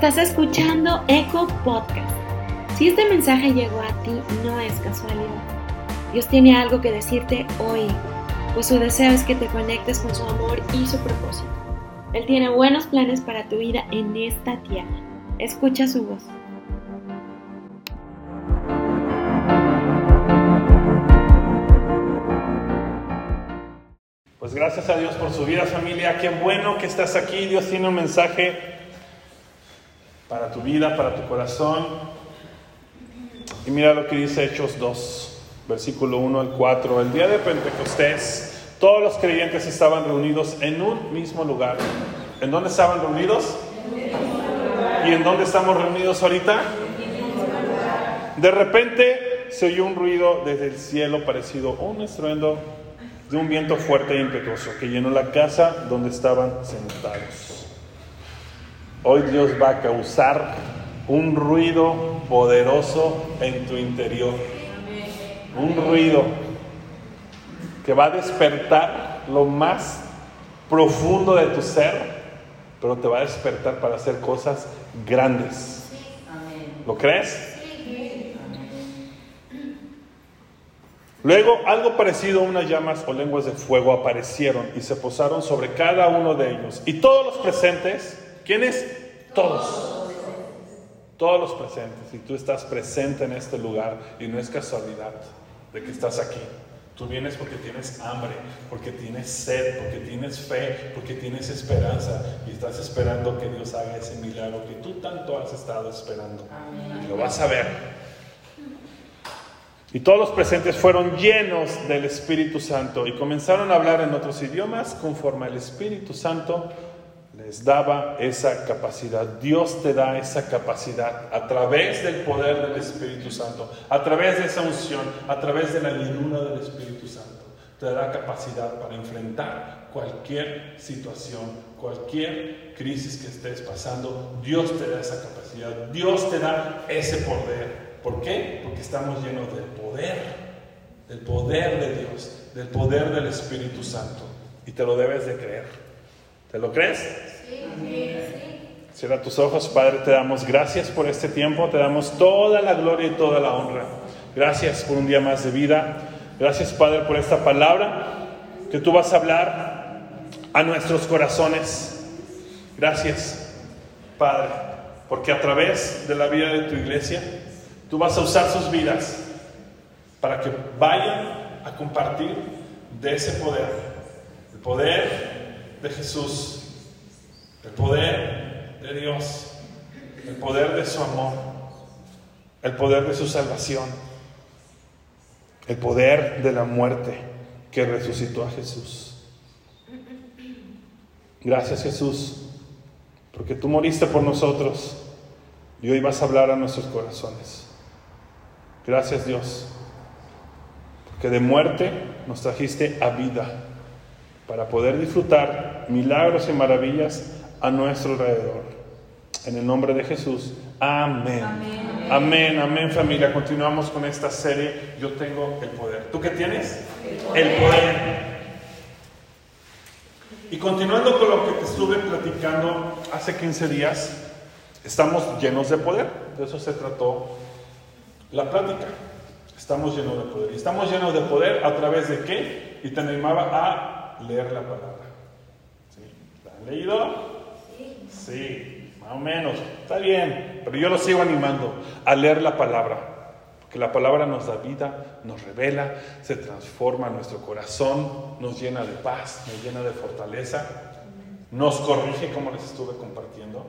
Estás escuchando Eco Podcast. Si este mensaje llegó a ti, no es casualidad. Dios tiene algo que decirte hoy, pues su deseo es que te conectes con su amor y su propósito. Él tiene buenos planes para tu vida en esta tierra. Escucha su voz. Pues gracias a Dios por su vida familia. Qué bueno que estás aquí. Dios tiene un mensaje para tu vida, para tu corazón. Y mira lo que dice Hechos 2, versículo 1 al 4. El día de Pentecostés, todos los creyentes estaban reunidos en un mismo lugar. ¿En dónde estaban reunidos? ¿Y en dónde estamos reunidos ahorita? De repente se oyó un ruido desde el cielo parecido a un estruendo de un viento fuerte e impetuoso que llenó la casa donde estaban sentados. Hoy Dios va a causar un ruido poderoso en tu interior. Un ruido que va a despertar lo más profundo de tu ser, pero te va a despertar para hacer cosas grandes. ¿Lo crees? Luego algo parecido a unas llamas o lenguas de fuego aparecieron y se posaron sobre cada uno de ellos. Y todos los presentes ¿Quiénes? Todos. Todos los presentes. Y tú estás presente en este lugar y no es casualidad de que estás aquí. Tú vienes porque tienes hambre, porque tienes sed, porque tienes fe, porque tienes esperanza y estás esperando que Dios haga ese milagro que tú tanto has estado esperando. Lo vas a ver. Y todos los presentes fueron llenos del Espíritu Santo y comenzaron a hablar en otros idiomas conforme al Espíritu Santo les daba esa capacidad. Dios te da esa capacidad a través del poder del Espíritu Santo, a través de esa unción, a través de la llenura del Espíritu Santo. Te da capacidad para enfrentar cualquier situación, cualquier crisis que estés pasando. Dios te da esa capacidad. Dios te da ese poder. ¿Por qué? Porque estamos llenos del poder, del poder de Dios, del poder del Espíritu Santo. Y te lo debes de creer. ¿Te lo crees? Sí. Cierra tus ojos, Padre, te damos gracias por este tiempo, te damos toda la gloria y toda la honra. Gracias por un día más de vida. Gracias, Padre, por esta palabra que tú vas a hablar a nuestros corazones. Gracias, Padre, porque a través de la vida de tu iglesia, tú vas a usar sus vidas para que vayan a compartir de ese poder, el poder de Jesús, el poder de Dios, el poder de su amor, el poder de su salvación, el poder de la muerte que resucitó a Jesús. Gracias Jesús, porque tú moriste por nosotros y hoy vas a hablar a nuestros corazones. Gracias Dios, porque de muerte nos trajiste a vida para poder disfrutar milagros y maravillas a nuestro alrededor. En el nombre de Jesús. Amén. Amén, amén, familia. Continuamos con esta serie. Yo tengo el poder. ¿Tú qué tienes? El poder. Y continuando con lo que te estuve platicando hace 15 días, estamos llenos de poder. De eso se trató la plática. Estamos llenos de poder. Y estamos llenos de poder a través de qué? Y te animaba a leer la palabra. ¿Sí? ¿La han leído? Sí. más o menos. Está bien, pero yo lo sigo animando a leer la palabra. Porque la palabra nos da vida, nos revela, se transforma nuestro corazón, nos llena de paz, nos llena de fortaleza, nos corrige como les estuve compartiendo.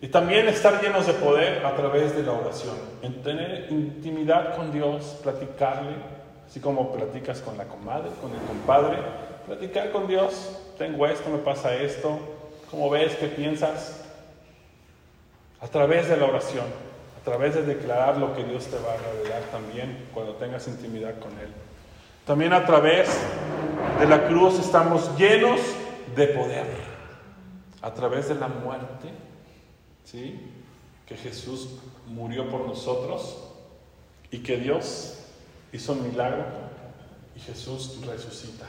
Y también estar llenos de poder a través de la oración, en tener intimidad con Dios, platicarle, Así como platicas con la comadre, con el compadre, platicar con Dios. Tengo esto, me pasa esto. ¿Cómo ves? ¿Qué piensas? A través de la oración, a través de declarar lo que Dios te va a revelar también cuando tengas intimidad con Él. También a través de la cruz estamos llenos de poder. A través de la muerte, ¿sí? Que Jesús murió por nosotros y que Dios hizo un milagro y Jesús resucita.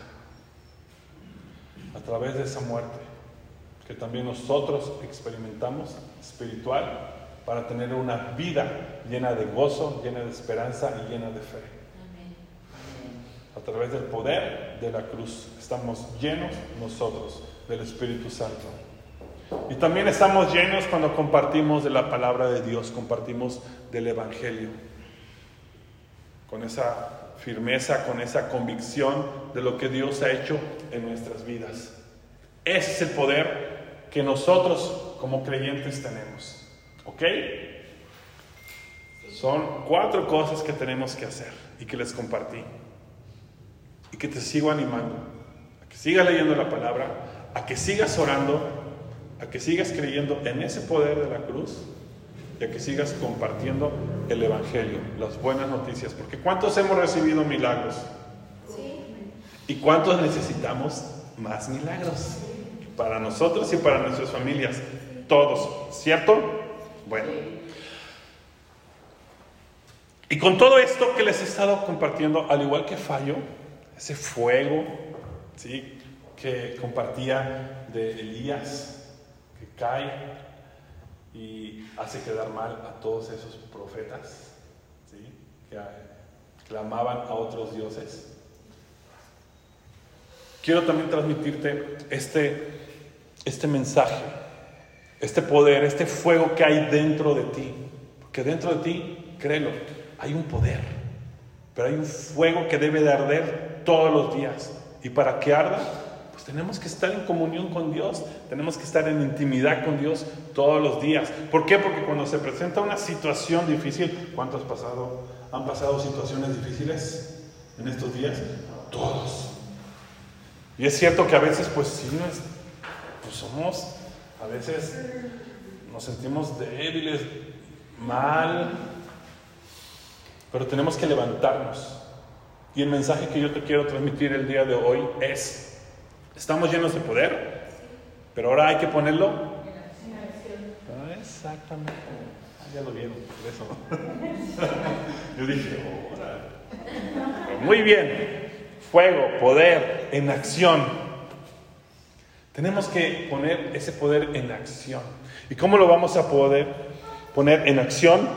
A través de esa muerte que también nosotros experimentamos espiritual para tener una vida llena de gozo, llena de esperanza y llena de fe. A través del poder de la cruz estamos llenos nosotros del Espíritu Santo. Y también estamos llenos cuando compartimos de la palabra de Dios, compartimos del Evangelio, con esa firmeza, con esa convicción de lo que Dios ha hecho en nuestras vidas. Ese es el poder que nosotros como creyentes tenemos. ¿Ok? Son cuatro cosas que tenemos que hacer y que les compartí. Y que te sigo animando. A que sigas leyendo la palabra, a que sigas orando, a que sigas creyendo en ese poder de la cruz y a que sigas compartiendo el Evangelio, las buenas noticias. Porque ¿cuántos hemos recibido milagros? ¿Y cuántos necesitamos más milagros? Para nosotros y para nuestras familias. Todos, ¿cierto? Bueno. Y con todo esto que les he estado compartiendo, al igual que Fallo, ese fuego, ¿sí? Que compartía de Elías, que cae y hace quedar mal a todos esos profetas. Que clamaban a otros dioses. Quiero también transmitirte este, este mensaje este poder, este fuego que hay dentro de ti. Porque dentro de ti, créelo, hay un poder, pero hay un fuego que debe de arder todos los días. Y para que arda, tenemos que estar en comunión con Dios, tenemos que estar en intimidad con Dios todos los días. ¿Por qué? Porque cuando se presenta una situación difícil, ¿cuántos pasado, han pasado situaciones difíciles en estos días? Todos. Y es cierto que a veces, pues sí, pues somos a veces nos sentimos débiles, mal, pero tenemos que levantarnos. Y el mensaje que yo te quiero transmitir el día de hoy es, estamos llenos de poder, pero ahora hay que ponerlo. Ah, exactamente. Ah, ya lo vieron, por eso. yo dije, Muy bien. Fuego, poder en acción. Tenemos que poner ese poder en acción. ¿Y cómo lo vamos a poder poner en acción?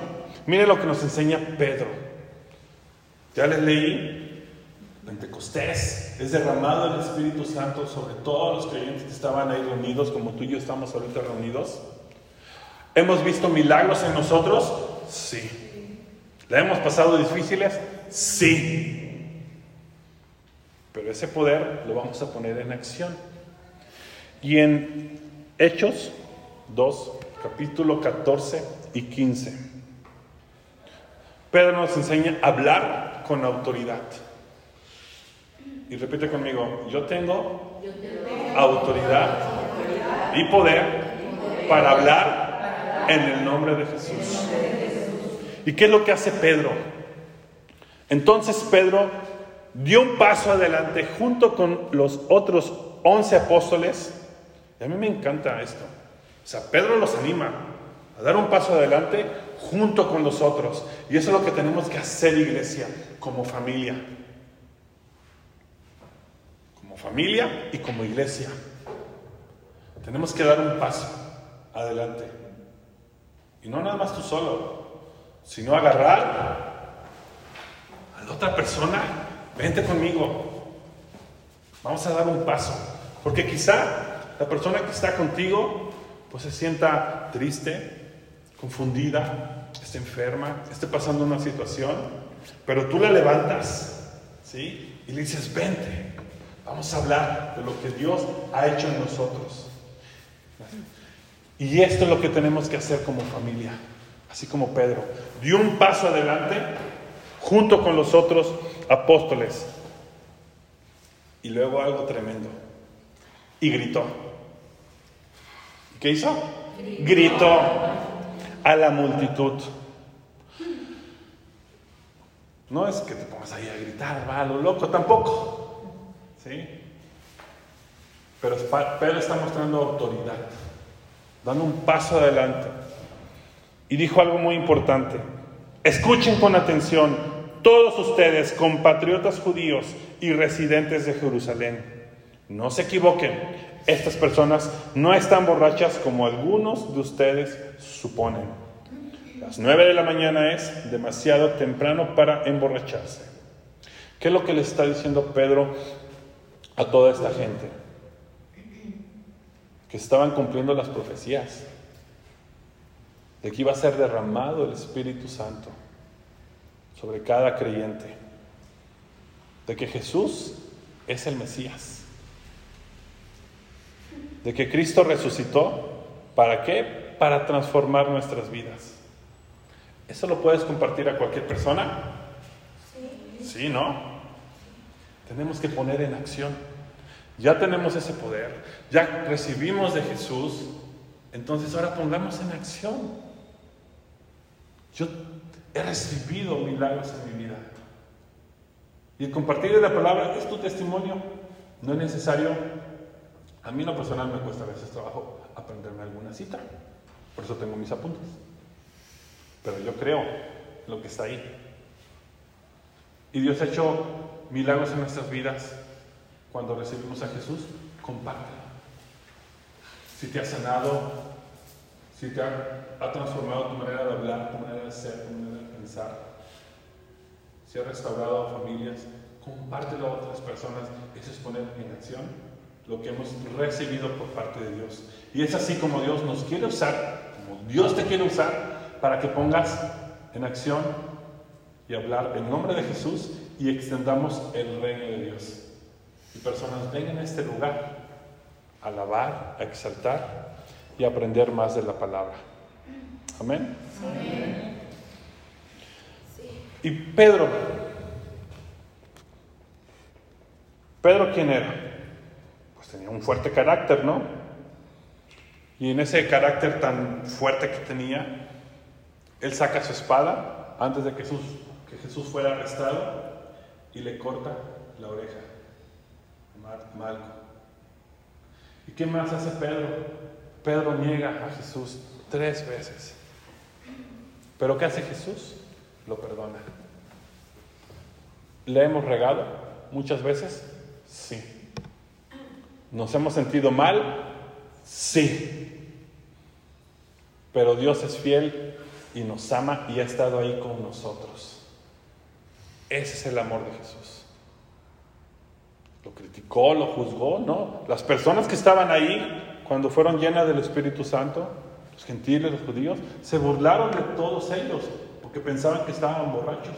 Mire lo que nos enseña Pedro. Ya les leí, Pentecostés es derramado el Espíritu Santo sobre todos los creyentes que estaban ahí reunidos, como tú y yo estamos ahorita reunidos. ¿Hemos visto milagros en nosotros? Sí. ¿La hemos pasado difíciles? Sí. Pero ese poder lo vamos a poner en acción. Y en Hechos 2, capítulo 14 y 15, Pedro nos enseña a hablar con autoridad. Y repite conmigo, yo tengo autoridad y poder para hablar en el nombre de Jesús. ¿Y qué es lo que hace Pedro? Entonces Pedro dio un paso adelante junto con los otros once apóstoles y a mí me encanta esto. O sea, Pedro los anima a dar un paso adelante junto con los otros. Y eso es lo que tenemos que hacer, iglesia, como familia. Familia y como iglesia. Tenemos que dar un paso adelante. Y no nada más tú solo, sino agarrar a la otra persona. Vente conmigo. Vamos a dar un paso. Porque quizá la persona que está contigo pues se sienta triste, confundida, está enferma, esté pasando una situación, pero tú la levantas, ¿sí? Y le dices, vente, vamos a hablar de lo que Dios ha hecho en nosotros. Y esto es lo que tenemos que hacer como familia, así como Pedro. Dio un paso adelante junto con los otros apóstoles. Y luego algo tremendo. Y gritó. ¿Qué hizo? Gritó a la multitud. No es que te pongas ahí a gritar, va a lo loco, tampoco. ¿Sí? Pero Pedro está mostrando autoridad, dando un paso adelante. Y dijo algo muy importante. Escuchen con atención, todos ustedes, compatriotas judíos y residentes de Jerusalén. No se equivoquen. Estas personas no están borrachas como algunos de ustedes suponen. Las nueve de la mañana es demasiado temprano para emborracharse. ¿Qué es lo que le está diciendo Pedro a toda esta gente? Que estaban cumpliendo las profecías de que iba a ser derramado el Espíritu Santo sobre cada creyente, de que Jesús es el Mesías, de que Cristo resucitó, ¿para qué? Para transformar nuestras vidas. ¿Eso lo puedes compartir a cualquier persona? Sí. Sí, ¿no? Tenemos que poner en acción. Ya tenemos ese poder, ya recibimos de Jesús, entonces ahora pongamos en acción. Yo he recibido milagros en mi vida. Y el compartir la palabra es tu testimonio. No es necesario, a mí en lo personal me cuesta a veces trabajo aprenderme alguna cita. Por eso tengo mis apuntes. Pero yo creo lo que está ahí. Y Dios ha hecho milagros en nuestras vidas cuando recibimos a Jesús. Compártelo. Si te ha sanado, si te ha, transformado tu manera de hablar, tu manera de ser, tu manera de pensar, si ha restaurado familias, compártelo a otras personas. Eso es poner en acción lo que hemos recibido por parte de Dios. Y es así como Dios nos quiere usar, como Dios te quiere usar, para que pongas en acción y hablar en nombre de Jesús y extendamos el reino de Dios. Y personas vengan a este lugar a alabar, a exaltar y aprender más de la palabra. Amén. Y Pedro, Pedro quién era? Pues tenía un fuerte carácter, ¿no? Y en ese carácter tan fuerte que tenía, él saca su espada antes de que Jesús, que Jesús fuera arrestado y le corta la oreja. Malco. ¿Y qué más hace Pedro? Pedro niega a Jesús tres veces. Pero ¿qué hace Jesús? Lo perdona. ¿Le hemos regado muchas veces? Sí. ¿Nos hemos sentido mal? Sí. Pero Dios es fiel y nos ama y ha estado ahí con nosotros. Ese es el amor de Jesús. Lo criticó, lo juzgó, ¿no? Las personas que estaban ahí cuando fueron llenas del Espíritu Santo, los gentiles, los judíos, se burlaron de todos ellos porque pensaban que estaban borrachos.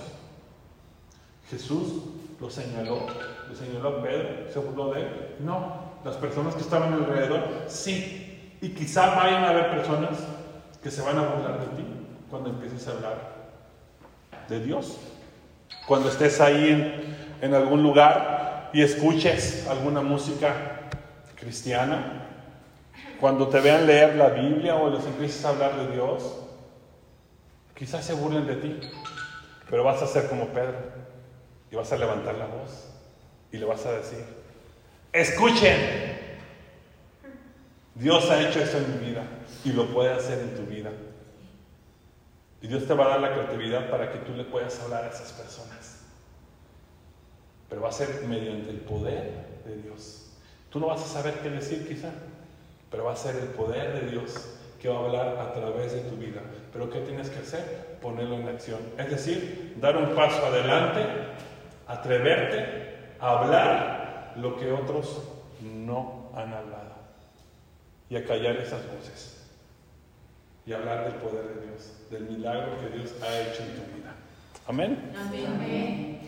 Jesús lo señaló, lo señaló a Pedro, se burló de él. No, las personas que estaban alrededor, sí. Y quizá vayan a haber personas que se van a burlar de ti cuando empieces a hablar de Dios. Cuando estés ahí en, en algún lugar y escuches alguna música cristiana, cuando te vean leer la Biblia o les empieces a hablar de Dios, quizás se burlen de ti, pero vas a ser como Pedro y vas a levantar la voz y le vas a decir, escuchen, Dios ha hecho eso en mi vida y lo puede hacer en tu vida. Y Dios te va a dar la creatividad para que tú le puedas hablar a esas personas. Pero va a ser mediante el poder de Dios. Tú no vas a saber qué decir quizá, pero va a ser el poder de Dios que va a hablar a través de tu vida. Pero ¿qué tienes que hacer? Ponerlo en acción. Es decir, dar un paso adelante, atreverte a hablar lo que otros no han hablado. Y a callar esas voces. Y hablar del poder de Dios, del milagro que Dios ha hecho en tu vida. Amén. Amén.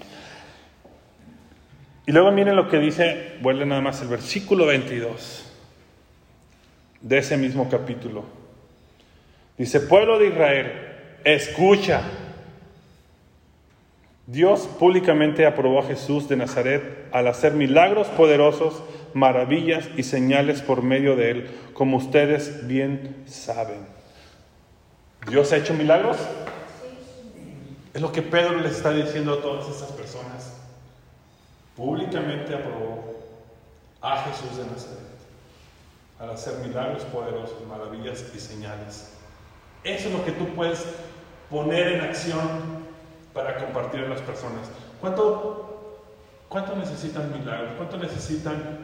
Y luego miren lo que dice, vuelve nada más el versículo 22 de ese mismo capítulo. Dice, pueblo de Israel, escucha. Dios públicamente aprobó a Jesús de Nazaret al hacer milagros poderosos, maravillas y señales por medio de él, como ustedes bien saben. ¿Dios ha hecho milagros? Es lo que Pedro les está diciendo a todas estas personas. Públicamente aprobó a Jesús de Nazaret al hacer milagros poderosos, maravillas y señales. Eso es lo que tú puedes poner en acción para compartir a las personas. ¿Cuánto, cuánto necesitan milagros? ¿Cuánto necesitan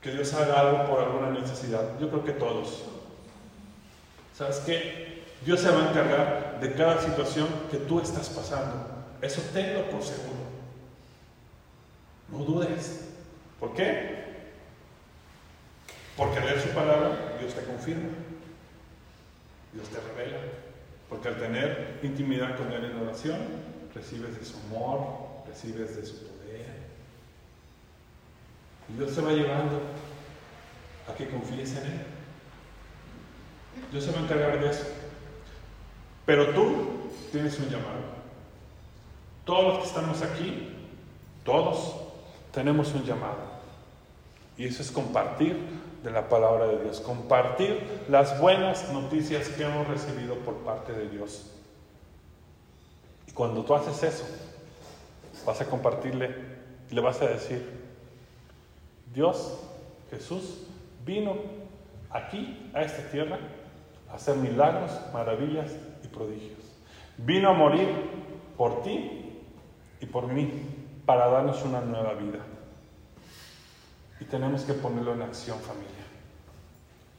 que Dios haga algo por alguna necesidad? Yo creo que todos. ¿Sabes qué? Dios se va a encargar de cada situación que tú estás pasando. Eso tenlo por seguro. No dudes. ¿Por qué? Porque al leer su palabra, Dios te confirma. Dios te revela. Porque al tener intimidad con Él en oración, recibes de su amor, recibes de su poder. Y Dios te va llevando a que confíes en Él. Dios se va a encargar de eso. Pero tú tienes un llamado. Todos los que estamos aquí, todos tenemos un llamado. Y eso es compartir de la palabra de Dios, compartir las buenas noticias que hemos recibido por parte de Dios. Y cuando tú haces eso, vas a compartirle y le vas a decir, Dios, Jesús, vino aquí, a esta tierra, a hacer milagros, maravillas prodigios. Vino a morir por ti y por mí para darnos una nueva vida. Y tenemos que ponerlo en acción, familia.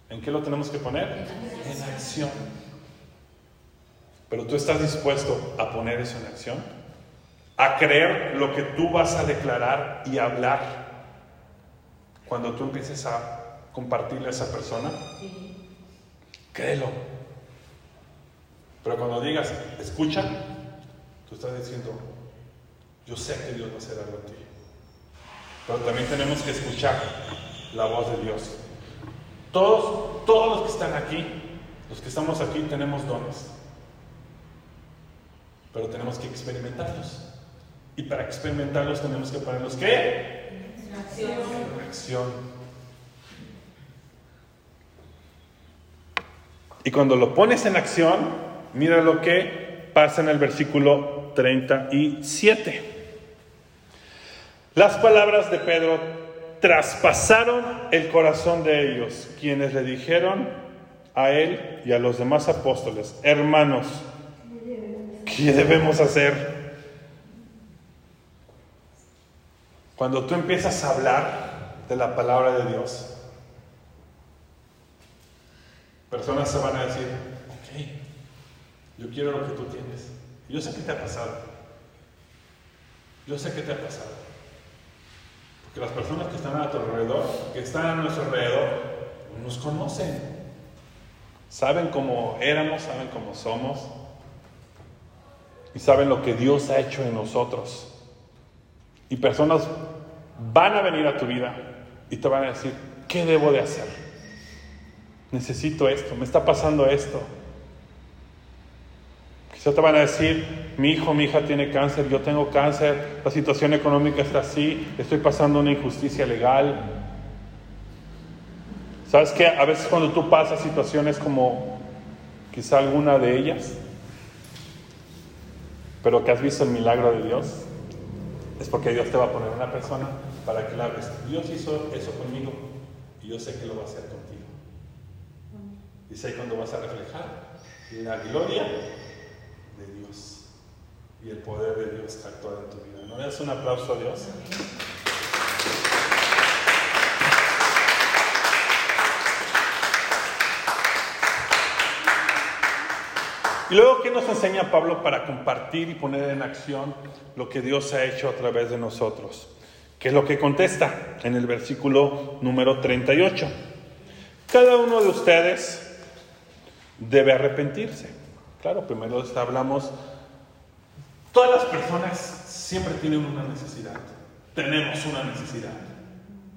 ¿En qué lo tenemos que poner? En acción. Pero tú estás dispuesto a poner eso en acción. A creer lo que tú vas a declarar y hablar cuando tú empieces a compartirle a esa persona. Créelo. Pero cuando digas, escucha, tú estás diciendo, yo sé que Dios va a hacer algo ti. Pero también tenemos que escuchar la voz de Dios. Todos, todos los que están aquí, los que estamos aquí, tenemos dones. Pero tenemos que experimentarlos. Y para experimentarlos tenemos que ponerlos ¿qué? Acción. Acción. Y cuando lo pones en acción, mira lo que pasa en el versículo 37. Las palabras de Pedro traspasaron el corazón de ellos, quienes le dijeron a él y a los demás apóstoles, hermanos, ¿qué debemos hacer? Cuando tú empiezas a hablar de la palabra de Dios, personas se van a decir, ok, yo quiero lo que tú tienes. Yo sé qué te ha pasado. Yo sé qué te ha pasado. Porque las personas que están a tu alrededor, que están a nuestro alrededor, nos conocen. Saben cómo éramos, saben cómo somos. Y saben lo que Dios ha hecho en nosotros. Y personas van a venir a tu vida y te van a decir, ¿qué debo de hacer? Necesito esto, me está pasando esto. Quizá te van a decir, mi hijo, mi hija tiene cáncer, yo tengo cáncer, la situación económica está así, estoy pasando una injusticia legal. ¿Sabes qué? A veces cuando tú pasas situaciones como quizá alguna de ellas, pero que has visto el milagro de Dios, es porque Dios te va a poner una persona para que la hables. Dios hizo eso conmigo y yo sé que lo va a hacer contigo. Y sé cuando vas a reflejar la gloria y el poder de Dios actuar en tu vida. ¿No das un aplauso a Dios? Y luego, ¿qué nos enseña Pablo para compartir y poner en acción lo que Dios ha hecho a través de nosotros? ¿Qué es lo que contesta en el versículo número 38? Cada uno de ustedes debe arrepentirse. Claro, primero hablamos, todas las personas siempre tienen una necesidad. Tenemos una necesidad.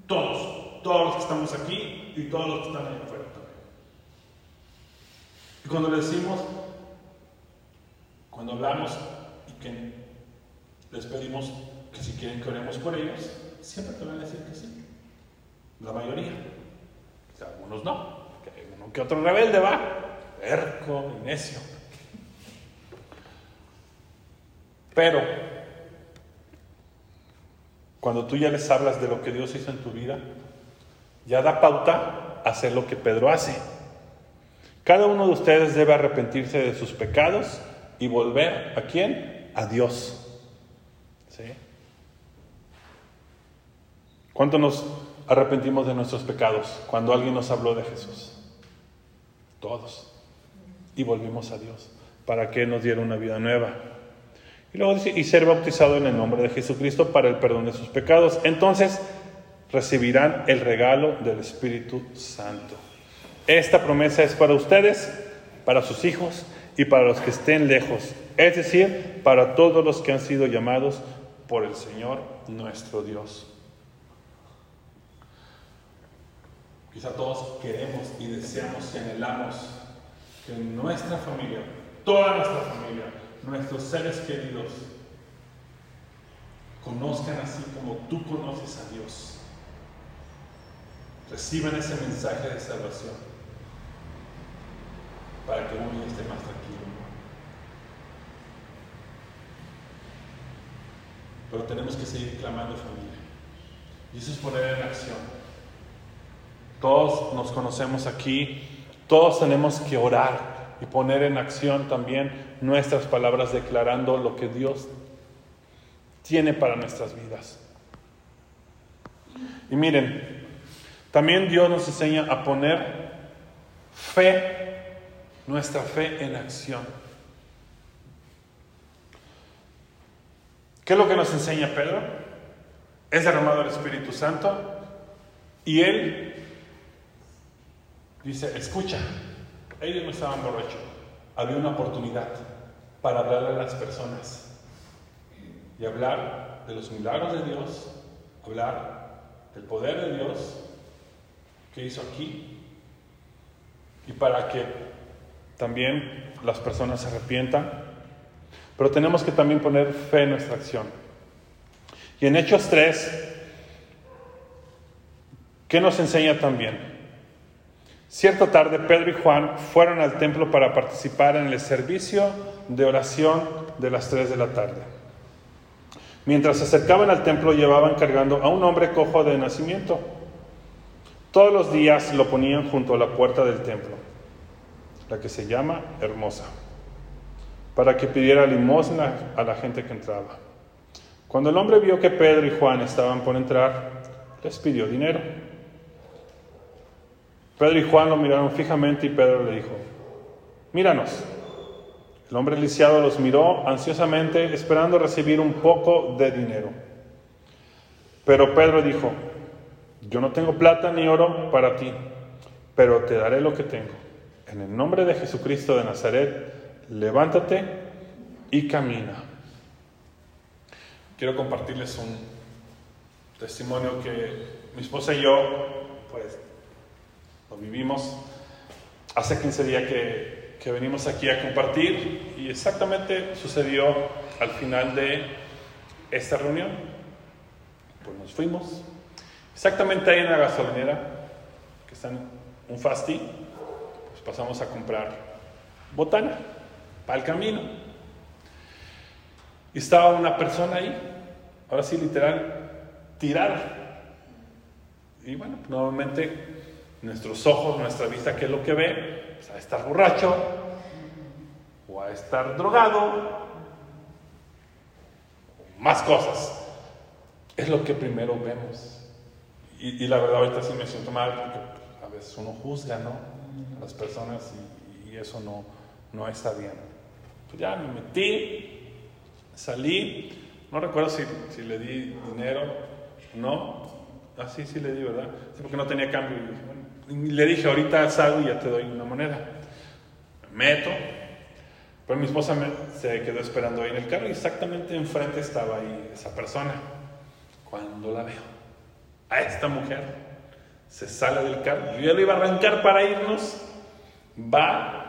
Todos, todos los que estamos aquí y todos los que están ahí afuera también. Y cuando le decimos, cuando hablamos y que les pedimos que si quieren que oremos por ellos, siempre te van a decir que sí. La mayoría. Algunos no. Que uno que otro rebelde va, perco y necio. Pero cuando tú ya les hablas de lo que Dios hizo en tu vida, ya da pauta a hacer lo que Pedro hace. Cada uno de ustedes debe arrepentirse de sus pecados y volver a quién? A Dios. ¿Sí? ¿Cuánto nos arrepentimos de nuestros pecados cuando alguien nos habló de Jesús? Todos. Y volvimos a Dios para que nos diera una vida nueva. Y luego dice, y ser bautizado en el nombre de Jesucristo para el perdón de sus pecados. Entonces recibirán el regalo del Espíritu Santo. Esta promesa es para ustedes, para sus hijos y para los que estén lejos, es decir, para todos los que han sido llamados por el Señor nuestro Dios. Quizá todos queremos y deseamos y anhelamos que nuestra familia, toda nuestra familia, nuestros seres queridos, conozcan así como tú conoces a Dios. Reciban ese mensaje de salvación para que uno esté más tranquilo. Pero tenemos que seguir clamando familia. Y eso es poner en acción. Todos nos conocemos aquí, todos tenemos que orar y poner en acción también nuestras palabras declarando lo que Dios tiene para nuestras vidas. Y miren, también Dios nos enseña a poner fe, nuestra fe en acción. ¿Qué es lo que nos enseña Pedro? Es derramado el Espíritu Santo y él dice, escucha, ellos no estaban borrachos, había una oportunidad para hablarle a las personas y hablar de los milagros de Dios, hablar del poder de Dios que hizo aquí y para que también las personas se arrepientan pero tenemos que también poner fe en nuestra acción. Y en Hechos 3, ¿qué nos enseña también? Cierta tarde Pedro y Juan fueron al templo para participar en el servicio de oración de las 3 de la tarde. Mientras se acercaban al templo llevaban cargando a un hombre cojo de nacimiento. Todos los días lo ponían junto a la puerta del templo, la que se llama Hermosa para que pidiera limosna a la gente que entraba. Cuando el hombre vio que Pedro y Juan estaban por entrar, les pidió dinero. Pedro y Juan lo miraron fijamente y Pedro le dijo, míranos. El hombre lisiado los miró ansiosamente, esperando recibir un poco de dinero. Pero Pedro dijo, yo no tengo plata ni oro para ti, pero te daré lo que tengo. En el nombre de Jesucristo de Nazaret, levántate y camina. Quiero compartirles un testimonio que mi esposa y yo, pues, lo vivimos hace 15 días que, que venimos aquí a compartir y exactamente sucedió al final de esta reunión. Pues nos fuimos. Exactamente ahí en la gasolinera, que está en un fasti, pues pasamos a comprar botana para el camino. Y estaba una persona ahí, ahora sí literal, tirada. Y bueno, normalmente nuestros ojos, nuestra vista, ¿qué es lo que ve? Pues a estar borracho o a estar drogado, más cosas. Es lo que primero vemos. Y, la verdad ahorita sí me siento mal porque a veces uno juzga, ¿no? A las personas y, y eso no, no está bien. Pues ya me metí, salí, no recuerdo si, si le di dinero, no, así ah, sí, le di, ¿verdad? Sí, porque no tenía cambio. Y le dije, ahorita salgo y ya te doy una moneda. Me meto, pero mi esposa se quedó esperando ahí en el carro y exactamente enfrente estaba ahí esa persona. Cuando la veo, a esta mujer, se sale del carro, yo ya le iba a arrancar para irnos, va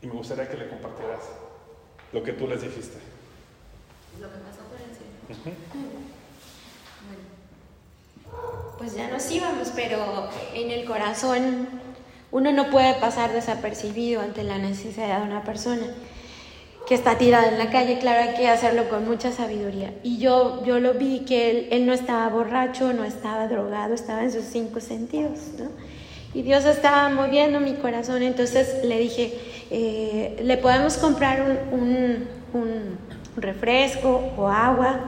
y me gustaría que le compartieras lo que tú les dijiste. Lo que pasó por encima. bueno, pues ya nos íbamos, pero en el corazón uno no puede pasar desapercibido ante la necesidad de una persona que está tirada en la calle, claro, hay que hacerlo con mucha sabiduría. Y yo, yo lo vi que él, él no estaba borracho, no estaba drogado, estaba en sus cinco sentidos. Y Dios estaba moviendo mi corazón, entonces le dije, eh, le podemos comprar un, refresco o agua.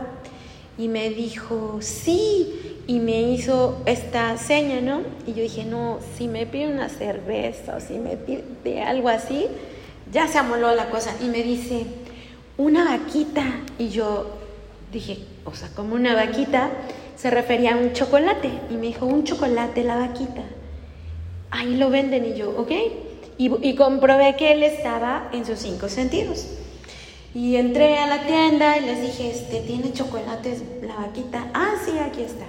y me dijo, sí, y me hizo esta seña, ¿no? Y yo dije, no, si me pide una cerveza o si me pide algo así, ya se amoló la cosa. Y me dice, una vaquita. Y yo dije, o sea, como una vaquita, se refería a un chocolate. Y me dijo, un chocolate, la vaquita. Ahí lo venden y yo, ok. Y, y comprobé que él estaba en sus cinco sentidos. Y entré a la tienda y les dije, este, ¿tiene chocolates la vaquita? Ah, sí, aquí está.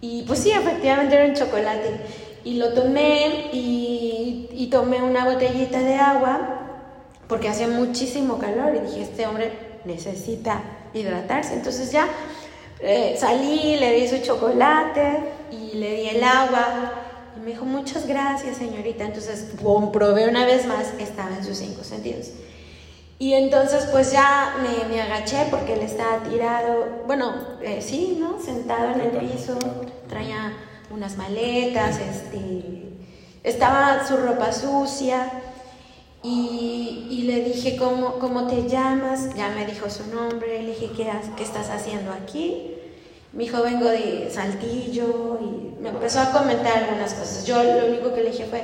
Y pues sí, efectivamente era un chocolate. Y lo tomé y, tomé una botellita de agua porque hacía muchísimo calor y dije, este hombre necesita hidratarse. Entonces ya eh, salí, le di su chocolate y le di el agua. Y me dijo, muchas gracias, señorita. Entonces comprobé una vez más, estaba en sus cinco sentidos. Y entonces pues ya me, me agaché porque él estaba tirado, bueno, eh, sí, ¿no? Sentado en el piso, traía unas maletas, este, estaba su ropa sucia. Y, y, le dije, ¿cómo, ¿cómo te llamas? Ya me dijo su nombre, le dije, ¿qué, ¿qué estás haciendo aquí? Mi hijo vengo de Saltillo y me empezó a comentar algunas cosas. Yo lo único que le dije fue,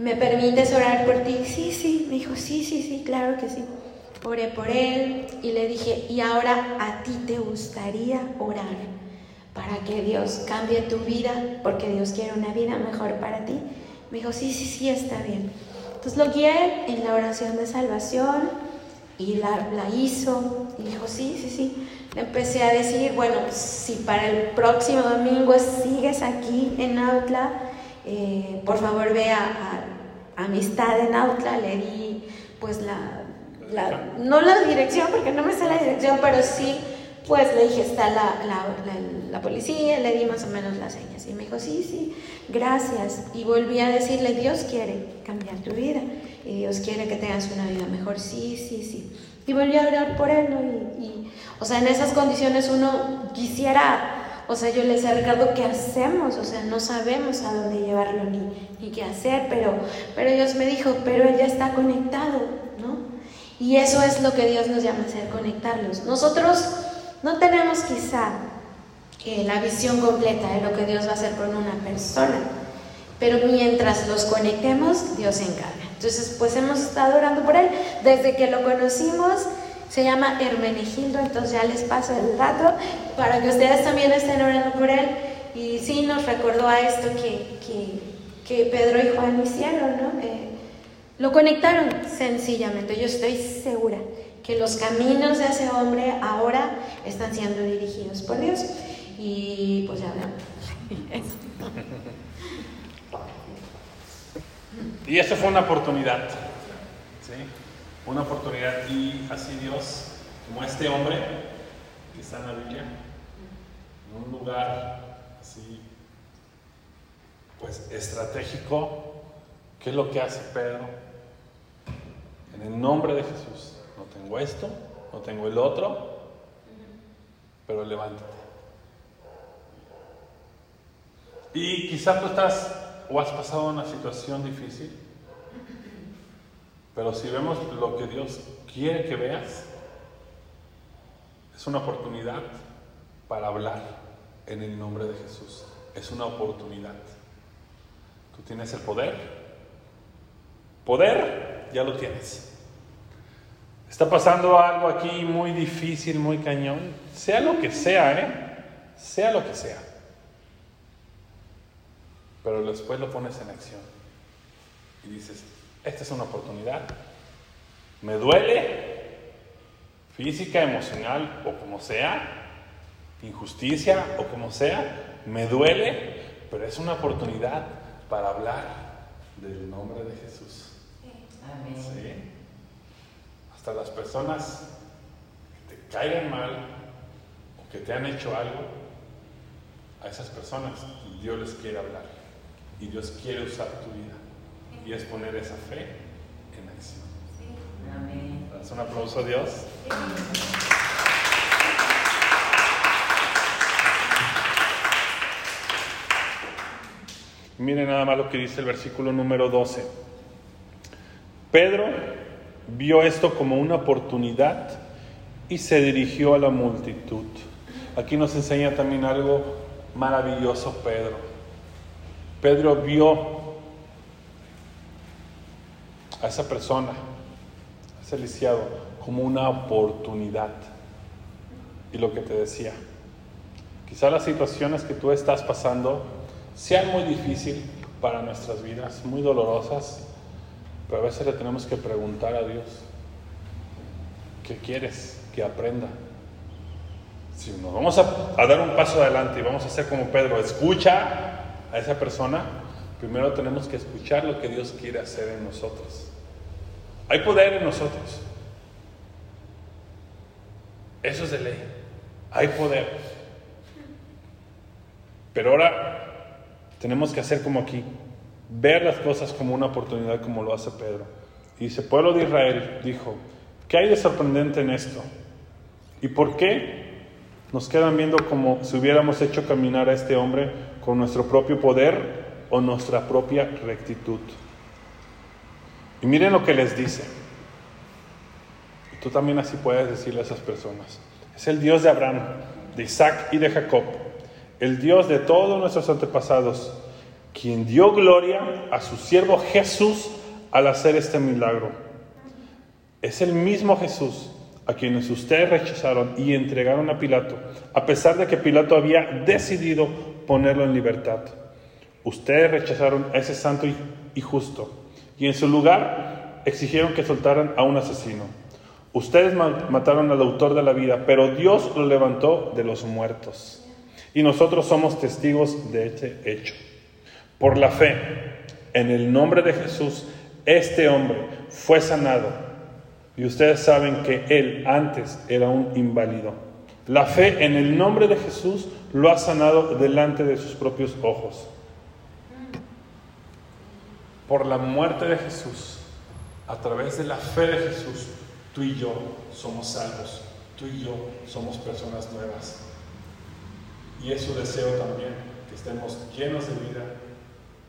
¿me permites orar por ti? Sí, sí, me dijo, sí, sí, sí, claro que sí. Oré por él y le dije, ¿y ahora a ti te gustaría orar para que Dios cambie tu vida? Porque Dios quiere una vida mejor para ti. Me dijo, sí, sí, sí, está bien. Entonces lo guié en la oración de salvación y la, hizo y dijo, sí, sí, sí. Le empecé a decir, bueno, si para el próximo domingo sigues aquí en Autla, eh, por favor ve a, Amistad en Autla, le di pues la, la, no la dirección, porque no me sé la dirección, pero sí, pues le dije, está la, la, la, policía, le di más o menos las señas. Y me dijo, sí, sí, gracias. Y volví a decirle, Dios quiere cambiar tu vida y Dios quiere que tengas una vida mejor. Sí, sí, sí. Y volví a orar por él, ¿no? Y, o sea, en esas condiciones uno quisiera, o sea, yo le decía a Ricardo, ¿qué hacemos? O sea, no sabemos a dónde llevarlo ni, ni qué hacer, pero, pero Dios me dijo, pero él ya está conectado, ¿no? Y eso es lo que Dios nos llama a hacer, conectarlos. Nosotros no tenemos quizá eh, la visión completa de lo que Dios va a hacer con una persona, pero mientras los conectemos, Dios se encarga. Entonces, pues hemos estado orando por él desde que lo conocimos. Se llama Hermenegildo, entonces ya les paso el rato para que ustedes también estén orando por él. Y sí nos recordó a esto que, que, Pedro y Juan hicieron, ¿no? Eh, lo conectaron sencillamente. Yo estoy segura que los caminos de ese hombre ahora están siendo dirigidos por Dios. Y pues ya vean. Y eso fue una oportunidad. Una oportunidad. Y así Dios, como este hombre que está en la Biblia, en un lugar así, pues estratégico, ¿qué es lo que hace Pedro? En el nombre de Jesús, no tengo esto, no tengo el otro, pero levántate. Y quizás tú estás o has pasado una situación difícil, pero si vemos lo que Dios quiere que veas, es una oportunidad para hablar en el nombre de Jesús. Es una oportunidad. Tú tienes el poder. Poder, ya lo tienes. Está pasando algo aquí muy difícil, muy cañón. Sea lo que sea, ¿eh? Sea lo que sea pero después lo pones en acción y dices, esta es una oportunidad. Me duele, física, emocional o como sea, injusticia o como sea, me duele, pero es una oportunidad para hablar del nombre de Jesús. Amén. Hasta las personas que te caigan mal o que te han hecho algo, a esas personas Dios les quiere hablar. Y Dios quiere usar tu vida. Y es poner esa fe en acción. Amén. un aplauso a Dios? Miren nada más lo que dice el versículo número 12. Pedro vio esto como una oportunidad y se dirigió a la multitud. aquí nos enseña también algo maravilloso Pedro. Pedro vio a esa persona, a ese lisiado, como una oportunidad. Y lo que te decía, quizá las situaciones que tú estás pasando sean muy difíciles para nuestras vidas, muy dolorosas, pero a veces le tenemos que preguntar a Dios, ¿qué quieres que aprenda? Si nos vamos a, a, dar un paso adelante y vamos a hacer como Pedro, escucha a esa persona, primero tenemos que escuchar lo que Dios quiere hacer en nosotros. Hay poder en nosotros. Eso es de ley. Hay poder. Pero ahora tenemos que hacer como aquí, ver las cosas como una oportunidad como lo hace Pedro. Y dice, pueblo de Israel dijo, ¿qué hay de sorprendente en esto? ¿Y por qué nos quedan viendo como si hubiéramos hecho caminar a este hombre con nuestro propio poder o nuestra propia rectitud? Y miren lo que les dice. Y tú también así puedes decirle a esas personas. Es el Dios de Abraham, de Isaac y de Jacob, el Dios de todos nuestros antepasados, quien dio gloria a su siervo Jesús al hacer este milagro. Es el mismo Jesús a quienes ustedes rechazaron y entregaron a Pilato, a pesar de que Pilato había decidido ponerlo en libertad. Ustedes rechazaron a ese santo y justo y en su lugar exigieron que soltaran a un asesino. Ustedes mataron al autor de la vida, pero Dios lo levantó de los muertos. Y nosotros somos testigos de este hecho. Por la fe, en el nombre de Jesús, este hombre fue sanado. Y ustedes saben que él antes era un inválido. La fe en el nombre de Jesús lo ha sanado delante de sus propios ojos. Por la muerte de Jesús, a través de la fe de Jesús, tú y yo somos salvos, tú y yo somos personas nuevas. Y es su deseo también, que estemos llenos de vida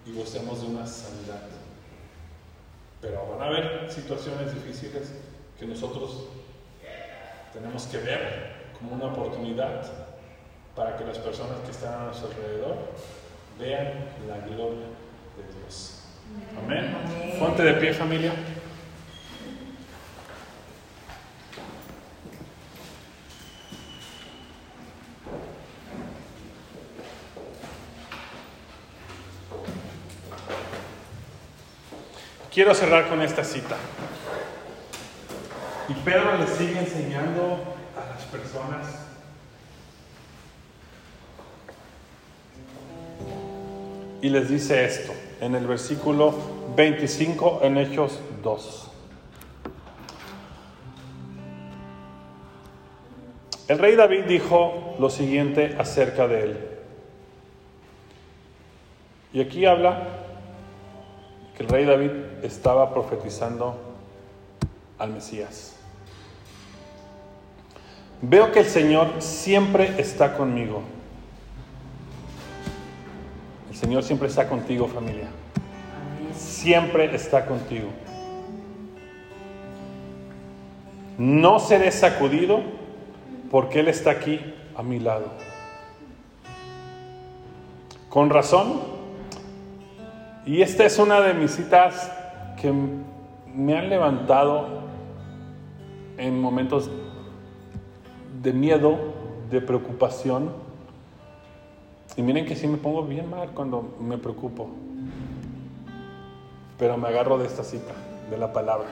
y gocemos de una sanidad. Pero van a haber situaciones difíciles que nosotros tenemos que ver como una oportunidad para que las personas que están a nuestro alrededor vean la gloria. Amén. Ponte de pie familia. Quiero cerrar con esta cita. Y Pedro le sigue enseñando a las personas y les dice esto en el versículo 25 en Hechos 2. El rey David dijo lo siguiente acerca de él. Y aquí habla que el rey David estaba profetizando al Mesías. Veo que el Señor siempre está conmigo. Señor siempre está contigo, familia. Siempre está contigo. No seré sacudido porque Él está aquí a mi lado. Con razón. Y esta es una de mis citas que me han levantado en momentos de miedo, de preocupación. Y miren que sí me pongo bien mal cuando me preocupo. Pero me agarro de esta cita, de la palabra.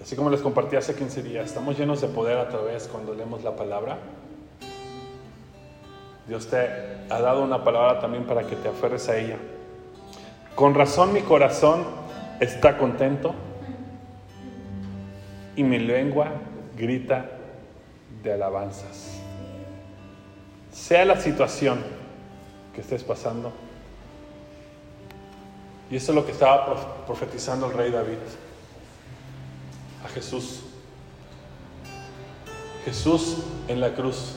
Así como les compartí hace 15 días, estamos llenos de poder a través cuando leemos la palabra. Dios te ha dado una palabra también para que te aferres a ella. Con razón mi corazón está contento y mi lengua grita de alabanzas. Sea la situación que estés pasando. Y eso es lo que estaba profetizando el rey David a Jesús. Jesús en la cruz.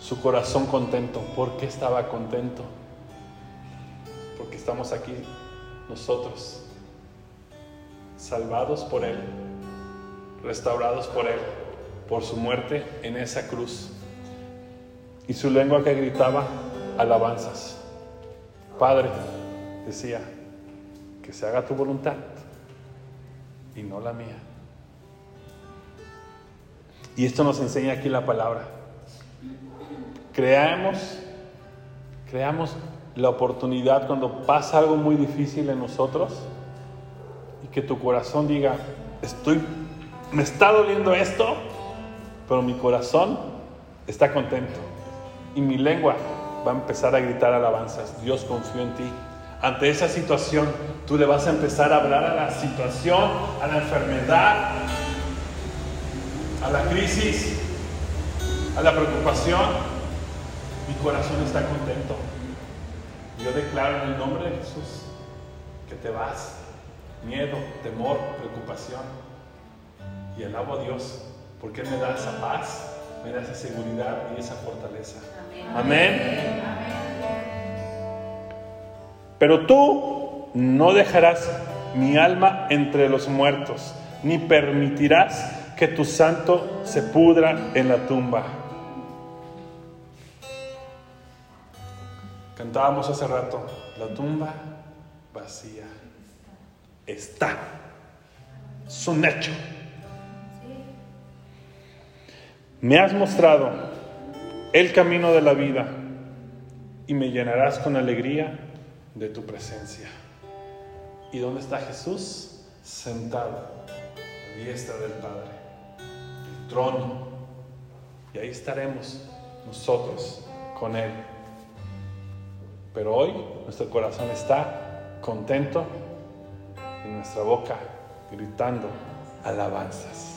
Su corazón contento. ¿Por qué estaba contento? Porque estamos aquí nosotros, salvados por Él, restaurados por Él, por su muerte en esa cruz. Y su lengua que gritaba alabanzas. Padre, decía, que se haga tu voluntad y no la mía. Y esto nos enseña aquí la palabra. Creamos, creamos la oportunidad cuando pasa algo muy difícil en nosotros y que tu corazón diga, estoy, me está doliendo esto, pero mi corazón está contento y mi lengua va a empezar a gritar alabanzas. Dios confío en ti. Ante esa situación, tú le vas a empezar a hablar a la situación, a la enfermedad, a la crisis, a la preocupación. Mi corazón está contento. Yo declaro en el nombre de Jesús que te vas. Miedo, temor, preocupación. Y alabo a Dios porque Él me da esa paz, me da esa seguridad y esa fortaleza. Amén. Pero tú no dejarás mi alma entre los muertos, ni permitirás que tu santo se pudra en la tumba. Cantábamos hace rato, la tumba vacía. Está. Es un hecho. Me has mostrado el camino de la vida y me llenarás con alegría de tu presencia. ¿Y dónde está Jesús? Sentado a la diestra del Padre, el trono. Y ahí estaremos nosotros con Él. Pero hoy nuestro corazón está contento y nuestra boca gritando alabanzas.